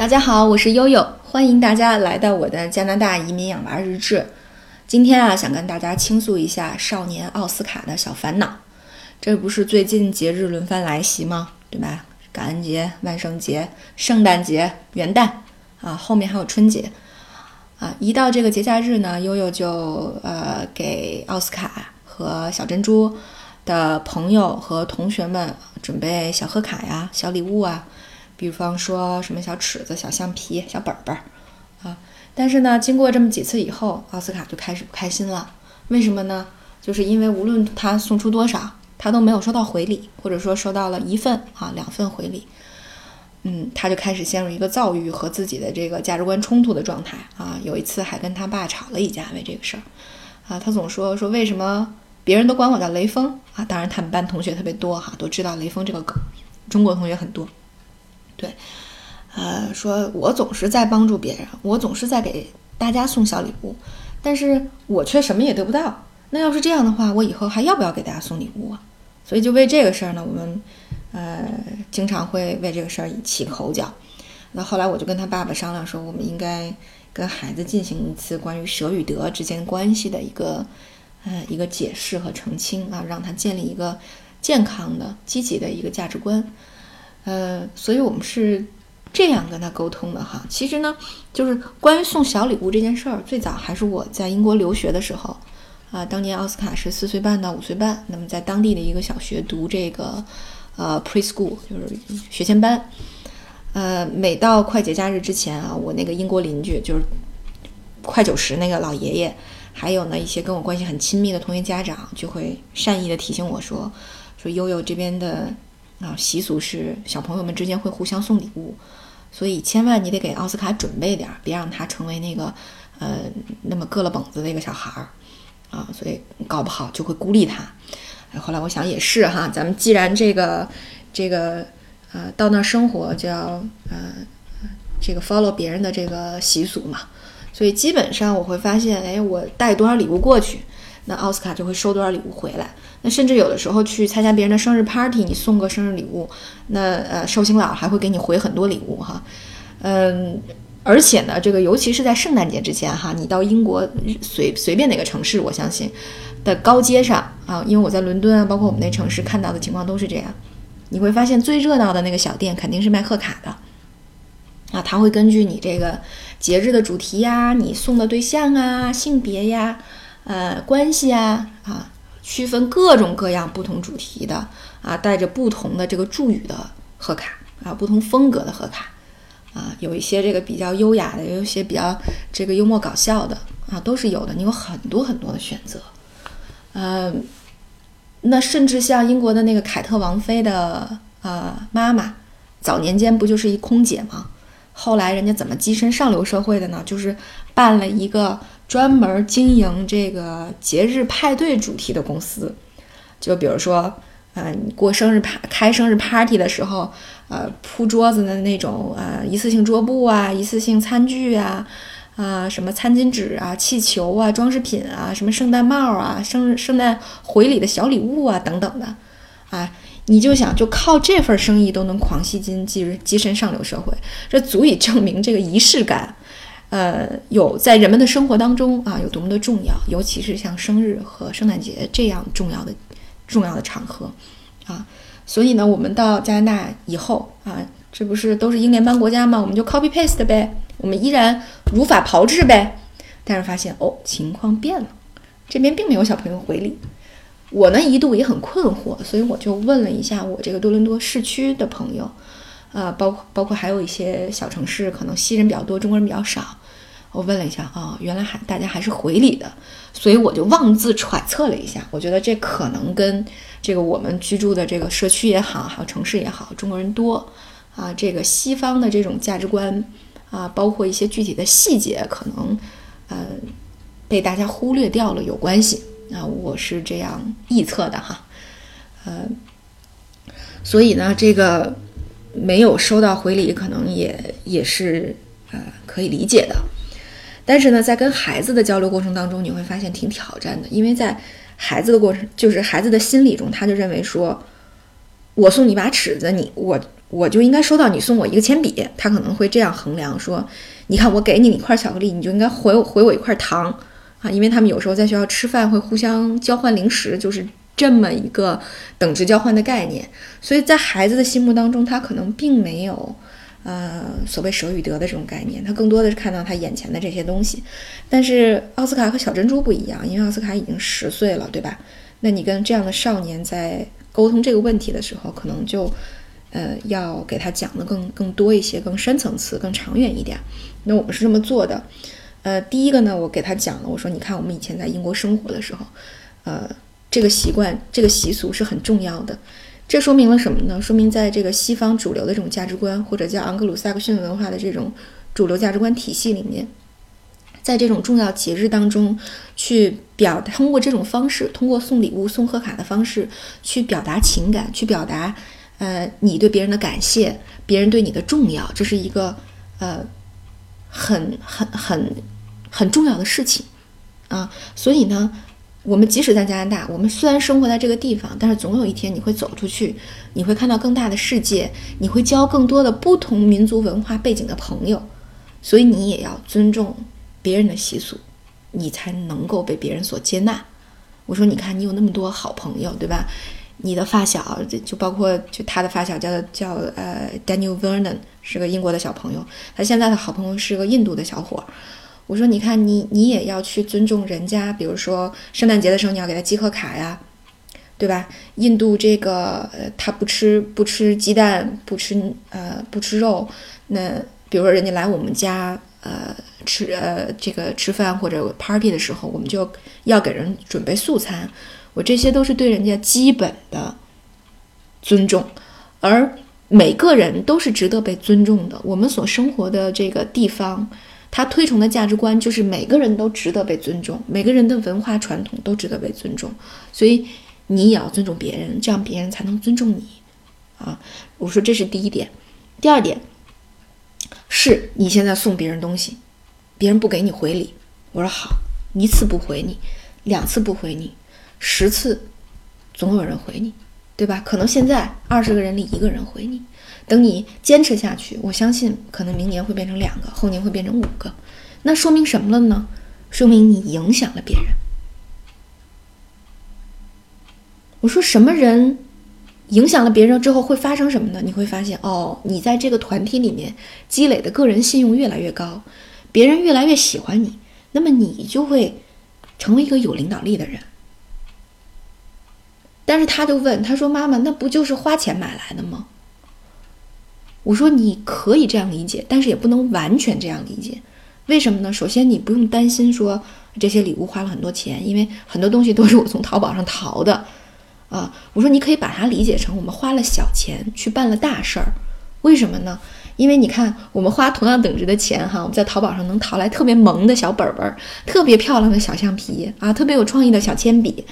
大家好，我是悠悠，欢迎大家来到我的加拿大移民养娃日志。今天啊，想跟大家倾诉一下少年奥斯卡的小烦恼。这不是最近节日轮番来袭吗？对吧？感恩节、万圣节、圣诞节、元旦啊，后面还有春节啊。一到这个节假日呢，悠悠就呃给奥斯卡和小珍珠的朋友和同学们准备小贺卡呀、小礼物啊。比方说什么小尺子、小橡皮、小本本儿啊，但是呢，经过这么几次以后，奥斯卡就开始不开心了。为什么呢？就是因为无论他送出多少，他都没有收到回礼，或者说收到了一份啊、两份回礼，嗯，他就开始陷入一个躁郁和自己的这个价值观冲突的状态啊。有一次还跟他爸吵了一架，为这个事儿啊，他总说说为什么别人都管我叫雷锋啊？当然他们班同学特别多哈，都知道雷锋这个梗，中国同学很多。对，呃，说我总是在帮助别人，我总是在给大家送小礼物，但是我却什么也得不到。那要是这样的话，我以后还要不要给大家送礼物啊？所以就为这个事儿呢，我们呃经常会为这个事儿起口角。那后来我就跟他爸爸商量说，我们应该跟孩子进行一次关于舍与得之间关系的一个呃一个解释和澄清啊，让他建立一个健康的、积极的一个价值观。呃，所以我们是这样跟他沟通的哈。其实呢，就是关于送小礼物这件事儿，最早还是我在英国留学的时候啊。当年奥斯卡是四岁半到五岁半，那么在当地的一个小学读这个呃 preschool，就是学前班。呃，每到快节假日之前啊，我那个英国邻居就是快九十那个老爷爷，还有呢一些跟我关系很亲密的同学家长，就会善意的提醒我说，说悠悠这边的。啊，习俗是小朋友们之间会互相送礼物，所以千万你得给奥斯卡准备点儿，别让他成为那个呃那么硌了膀子的一个小孩儿啊，所以搞不好就会孤立他。后来我想也是哈，咱们既然这个这个呃到那儿生活就要呃这个 follow 别人的这个习俗嘛，所以基本上我会发现，哎，我带多少礼物过去。那奥斯卡就会收多少礼物回来？那甚至有的时候去参加别人的生日 party，你送个生日礼物，那呃寿星老还会给你回很多礼物哈。嗯，而且呢，这个尤其是在圣诞节之前哈，你到英国随随便哪个城市，我相信的高街上啊，因为我在伦敦啊，包括我们那城市看到的情况都是这样，你会发现最热闹的那个小店肯定是卖贺卡的啊，他会根据你这个节日的主题呀，你送的对象啊，性别呀。呃，关系啊啊，区分各种各样不同主题的啊，带着不同的这个祝语的贺卡啊，不同风格的贺卡啊，有一些这个比较优雅的，有一些比较这个幽默搞笑的啊，都是有的。你有很多很多的选择。嗯，那甚至像英国的那个凯特王妃的呃妈妈，早年间不就是一空姐吗？后来人家怎么跻身上流社会的呢？就是办了一个。专门经营这个节日派对主题的公司，就比如说，呃，你过生日派开生日 party 的时候，呃，铺桌子的那种呃一次性桌布啊，一次性餐具啊，啊，什么餐巾纸啊，气球啊，装饰品啊，什么圣诞帽啊，生日圣诞回礼的小礼物啊，等等的，啊，你就想就靠这份生意都能狂吸金，跻跻身上流社会，这足以证明这个仪式感。呃，有在人们的生活当中啊，有多么的重要，尤其是像生日和圣诞节这样重要的、重要的场合啊。所以呢，我们到加拿大以后啊，这不是都是英联邦国家吗？我们就 copy paste 呗，我们依然如法炮制呗。但是发现哦，情况变了，这边并没有小朋友回礼。我呢一度也很困惑，所以我就问了一下我这个多伦多市区的朋友。啊，包括包括还有一些小城市，可能西人比较多，中国人比较少。我问了一下啊，原来还大家还是回礼的，所以我就妄自揣测了一下，我觉得这可能跟这个我们居住的这个社区也好，还有城市也好，中国人多啊，这个西方的这种价值观啊，包括一些具体的细节，可能呃被大家忽略掉了有关系啊，我是这样臆测的哈，呃，所以呢，这个。没有收到回礼，可能也也是呃可以理解的。但是呢，在跟孩子的交流过程当中，你会发现挺挑战的，因为在孩子的过程，就是孩子的心理中，他就认为说，我送你把尺子，你我我就应该收到你送我一个铅笔。他可能会这样衡量说，你看我给你一块巧克力，你就应该回回我一块糖啊，因为他们有时候在学校吃饭会互相交换零食，就是这么一个等值交换的概念。所以在孩子的心目当中，他可能并没有。呃，所谓舍与得的这种概念，他更多的是看到他眼前的这些东西。但是奥斯卡和小珍珠不一样，因为奥斯卡已经十岁了，对吧？那你跟这样的少年在沟通这个问题的时候，可能就呃要给他讲的更更多一些，更深层次、更长远一点。那我们是这么做的。呃，第一个呢，我给他讲了，我说你看我们以前在英国生活的时候，呃，这个习惯、这个习俗是很重要的。这说明了什么呢？说明在这个西方主流的这种价值观，或者叫盎格鲁撒克逊文化的这种主流价值观体系里面，在这种重要节日当中，去表通过这种方式，通过送礼物、送贺卡的方式，去表达情感，去表达呃你对别人的感谢，别人对你的重要，这是一个呃很很很很重要的事情啊。所以呢。我们即使在加拿大，我们虽然生活在这个地方，但是总有一天你会走出去，你会看到更大的世界，你会交更多的不同民族文化背景的朋友，所以你也要尊重别人的习俗，你才能够被别人所接纳。我说，你看你有那么多好朋友，对吧？你的发小，就包括就他的发小叫叫呃 Daniel Vernon，是个英国的小朋友，他现在的好朋友是个印度的小伙。我说，你看，你你也要去尊重人家，比如说圣诞节的时候，你要给他寄贺卡呀，对吧？印度这个，呃，他不吃不吃鸡蛋，不吃呃不吃肉，那比如说人家来我们家，呃，吃呃这个吃饭或者 party 的时候，我们就要给人准备素餐，我这些都是对人家基本的尊重，而每个人都是值得被尊重的。我们所生活的这个地方。他推崇的价值观就是每个人都值得被尊重，每个人的文化传统都值得被尊重，所以你也要尊重别人，这样别人才能尊重你。啊，我说这是第一点。第二点是你现在送别人东西，别人不给你回礼，我说好，一次不回你，两次不回你，十次总有人回你，对吧？可能现在二十个人里一个人回你。等你坚持下去，我相信可能明年会变成两个，后年会变成五个。那说明什么了呢？说明你影响了别人。我说什么人影响了别人之后会发生什么呢？你会发现，哦，你在这个团体里面积累的个人信用越来越高，别人越来越喜欢你，那么你就会成为一个有领导力的人。但是他就问，他说：“妈妈，那不就是花钱买来的吗？”我说你可以这样理解，但是也不能完全这样理解。为什么呢？首先，你不用担心说这些礼物花了很多钱，因为很多东西都是我从淘宝上淘的啊。我说你可以把它理解成我们花了小钱去办了大事儿。为什么呢？因为你看，我们花同样等值的钱哈，我们在淘宝上能淘来特别萌的小本本，特别漂亮的小橡皮啊，特别有创意的小铅笔，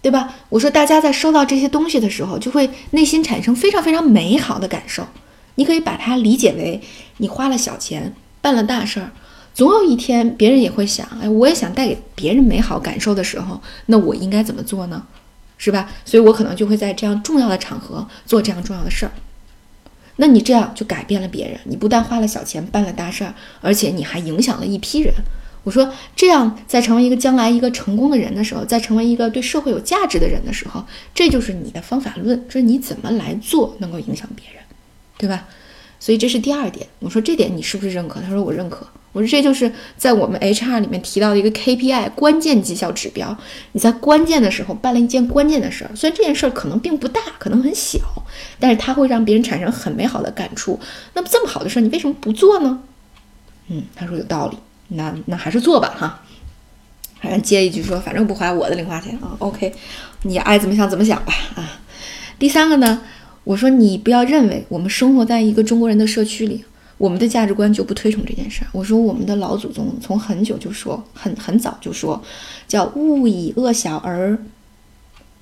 对吧？我说大家在收到这些东西的时候，就会内心产生非常非常美好的感受。你可以把它理解为，你花了小钱办了大事儿，总有一天别人也会想，哎，我也想带给别人美好感受的时候，那我应该怎么做呢？是吧？所以我可能就会在这样重要的场合做这样重要的事儿。那你这样就改变了别人，你不但花了小钱办了大事儿，而且你还影响了一批人。我说，这样在成为一个将来一个成功的人的时候，在成为一个对社会有价值的人的时候，这就是你的方法论，就是你怎么来做能够影响别人。对吧？所以这是第二点。我说这点你是不是认可？他说我认可。我说这就是在我们 HR 里面提到的一个 KPI 关键绩效指标。你在关键的时候办了一件关键的事儿，虽然这件事儿可能并不大，可能很小，但是它会让别人产生很美好的感触。那么这么好的事儿，你为什么不做呢？嗯，他说有道理。那那还是做吧，哈。反正接一句说，反正不花我的零花钱啊。OK，你爱怎么想怎么想吧。啊，第三个呢？我说你不要认为我们生活在一个中国人的社区里，我们的价值观就不推崇这件事儿。我说我们的老祖宗从很久就说，很很早就说，叫勿以恶小而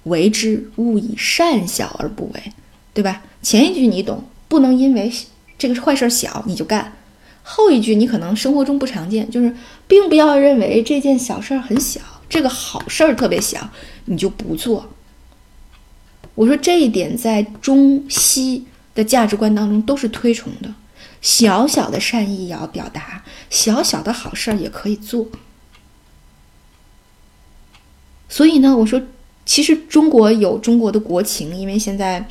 为之，勿以善小而不为，对吧？前一句你懂，不能因为这个坏事小你就干；后一句你可能生活中不常见，就是并不要认为这件小事儿很小，这个好事儿特别小，你就不做。我说这一点在中西的价值观当中都是推崇的，小小的善意也要表达，小小的好事儿也可以做。所以呢，我说，其实中国有中国的国情，因为现在。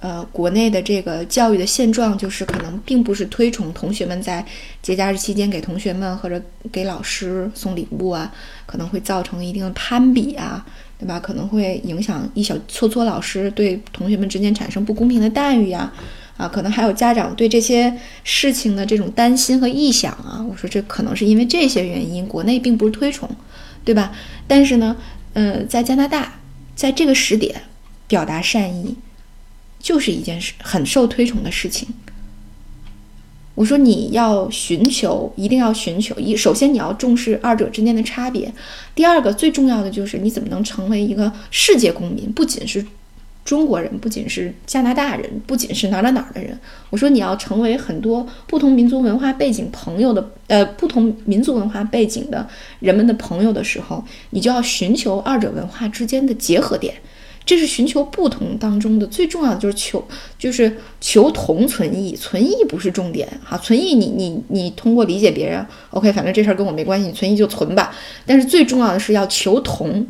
呃，国内的这个教育的现状就是可能并不是推崇同学们在节假日期间给同学们或者给老师送礼物啊，可能会造成一定的攀比啊，对吧？可能会影响一小撮撮老师对同学们之间产生不公平的待遇呀，啊，可能还有家长对这些事情的这种担心和臆想啊。我说这可能是因为这些原因，国内并不是推崇，对吧？但是呢，呃，在加拿大，在这个时点表达善意。就是一件事很受推崇的事情。我说你要寻求，一定要寻求一，首先你要重视二者之间的差别。第二个最重要的就是你怎么能成为一个世界公民，不仅是中国人，不仅是加拿大人，不仅是哪哪哪儿的人。我说你要成为很多不同民族文化背景朋友的，呃，不同民族文化背景的人们的朋友的时候，你就要寻求二者文化之间的结合点。这是寻求不同当中的最重要的，就是求，就是求同存异，存异不是重点哈，存异你你你通过理解别人，OK，反正这事儿跟我没关系，你存异就存吧。但是最重要的是要求同，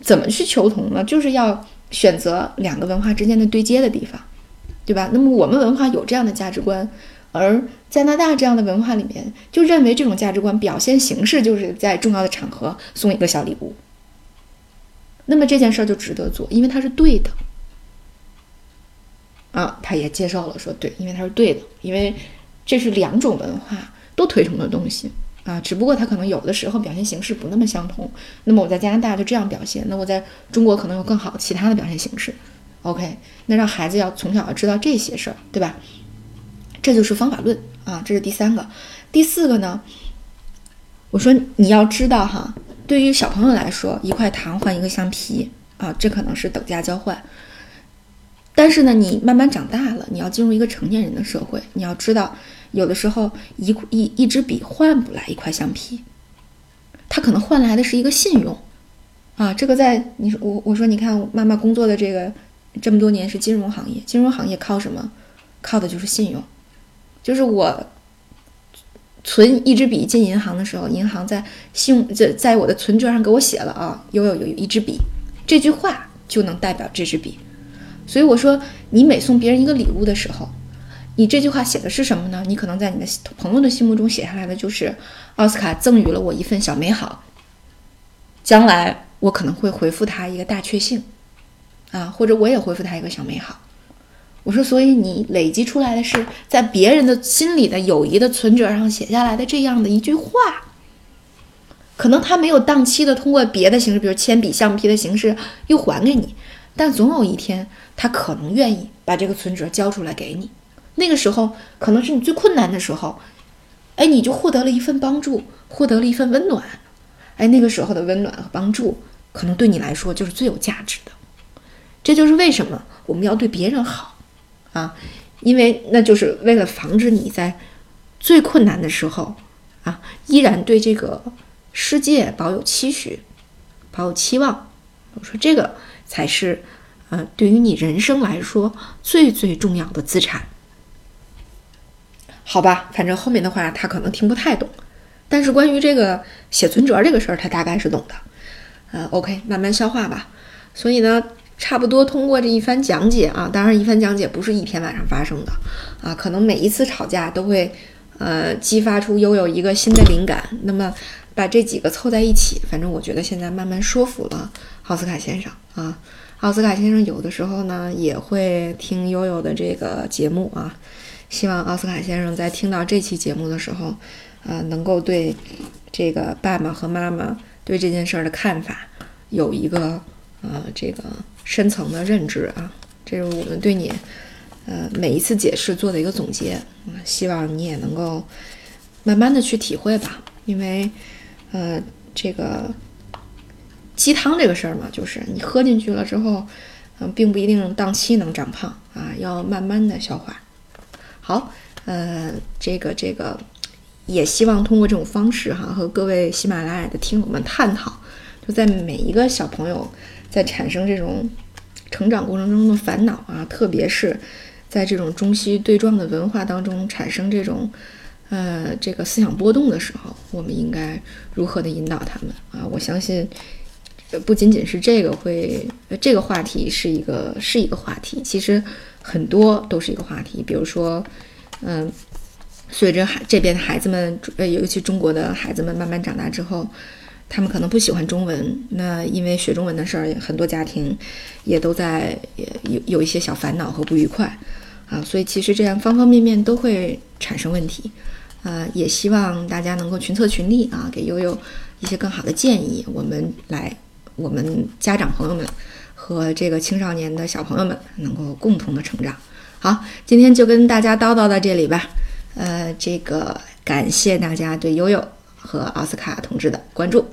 怎么去求同呢？就是要选择两个文化之间的对接的地方，对吧？那么我们文化有这样的价值观，而加拿大这样的文化里面就认为这种价值观表现形式就是在重要的场合送一个小礼物。那么这件事儿就值得做，因为它是对的，啊，他也介绍了，说对，因为它是对的，因为这是两种文化都推崇的东西啊，只不过它可能有的时候表现形式不那么相同。那么我在加拿大就这样表现，那我在中国可能有更好其他的表现形式。OK，那让孩子要从小要知道这些事儿，对吧？这就是方法论啊，这是第三个。第四个呢，我说你要知道哈。对于小朋友来说，一块糖换一个橡皮啊，这可能是等价交换。但是呢，你慢慢长大了，你要进入一个成年人的社会，你要知道，有的时候一一一支笔换不来一块橡皮，它可能换来的是一个信用啊。这个在你说我我说你看，妈妈工作的这个这么多年是金融行业，金融行业靠什么？靠的就是信用，就是我。存一支笔进银行的时候，银行在信用在在我的存折上给我写了啊，有有有一支笔，这句话就能代表这支笔。所以我说，你每送别人一个礼物的时候，你这句话写的是什么呢？你可能在你的朋友的心目中写下来的就是奥斯卡赠予了我一份小美好，将来我可能会回复他一个大确幸，啊，或者我也回复他一个小美好。我说，所以你累积出来的是在别人的心里的友谊的存折上写下来的这样的一句话，可能他没有当期的通过别的形式，比如铅笔、橡皮的形式又还给你，但总有一天他可能愿意把这个存折交出来给你。那个时候可能是你最困难的时候，哎，你就获得了一份帮助，获得了一份温暖，哎，那个时候的温暖和帮助可能对你来说就是最有价值的。这就是为什么我们要对别人好。啊，因为那就是为了防止你在最困难的时候啊，依然对这个世界保有期许、保有期望。我说这个才是呃，对于你人生来说最最重要的资产。好吧，反正后面的话他可能听不太懂，但是关于这个写存折这个事儿，他大概是懂的。呃，OK，慢慢消化吧。所以呢。差不多通过这一番讲解啊，当然一番讲解不是一天晚上发生的啊，可能每一次吵架都会呃激发出悠悠一个新的灵感。那么把这几个凑在一起，反正我觉得现在慢慢说服了奥斯卡先生啊。奥斯卡先生有的时候呢也会听悠悠的这个节目啊，希望奥斯卡先生在听到这期节目的时候，呃，能够对这个爸爸和妈妈对这件事儿的看法有一个呃这个。深层的认知啊，这是我们对你，呃，每一次解释做的一个总结。希望你也能够慢慢的去体会吧，因为，呃，这个鸡汤这个事儿嘛，就是你喝进去了之后，嗯，并不一定当期能长胖啊，要慢慢的消化。好，呃，这个这个，也希望通过这种方式哈，和各位喜马拉雅的听友们探讨，在每一个小朋友。在产生这种成长过程中的烦恼啊，特别是在这种中西对撞的文化当中产生这种呃这个思想波动的时候，我们应该如何的引导他们啊？我相信，不仅仅是这个会这个话题是一个是一个话题，其实很多都是一个话题。比如说，嗯，随着孩这边的孩子们，呃，尤其中国的孩子们慢慢长大之后。他们可能不喜欢中文，那因为学中文的事儿，很多家庭也都在有有一些小烦恼和不愉快啊，所以其实这样方方面面都会产生问题，呃，也希望大家能够群策群力啊，给悠悠一些更好的建议，我们来，我们家长朋友们和这个青少年的小朋友们能够共同的成长。好，今天就跟大家叨叨到这里吧，呃，这个感谢大家对悠悠和奥斯卡同志的关注。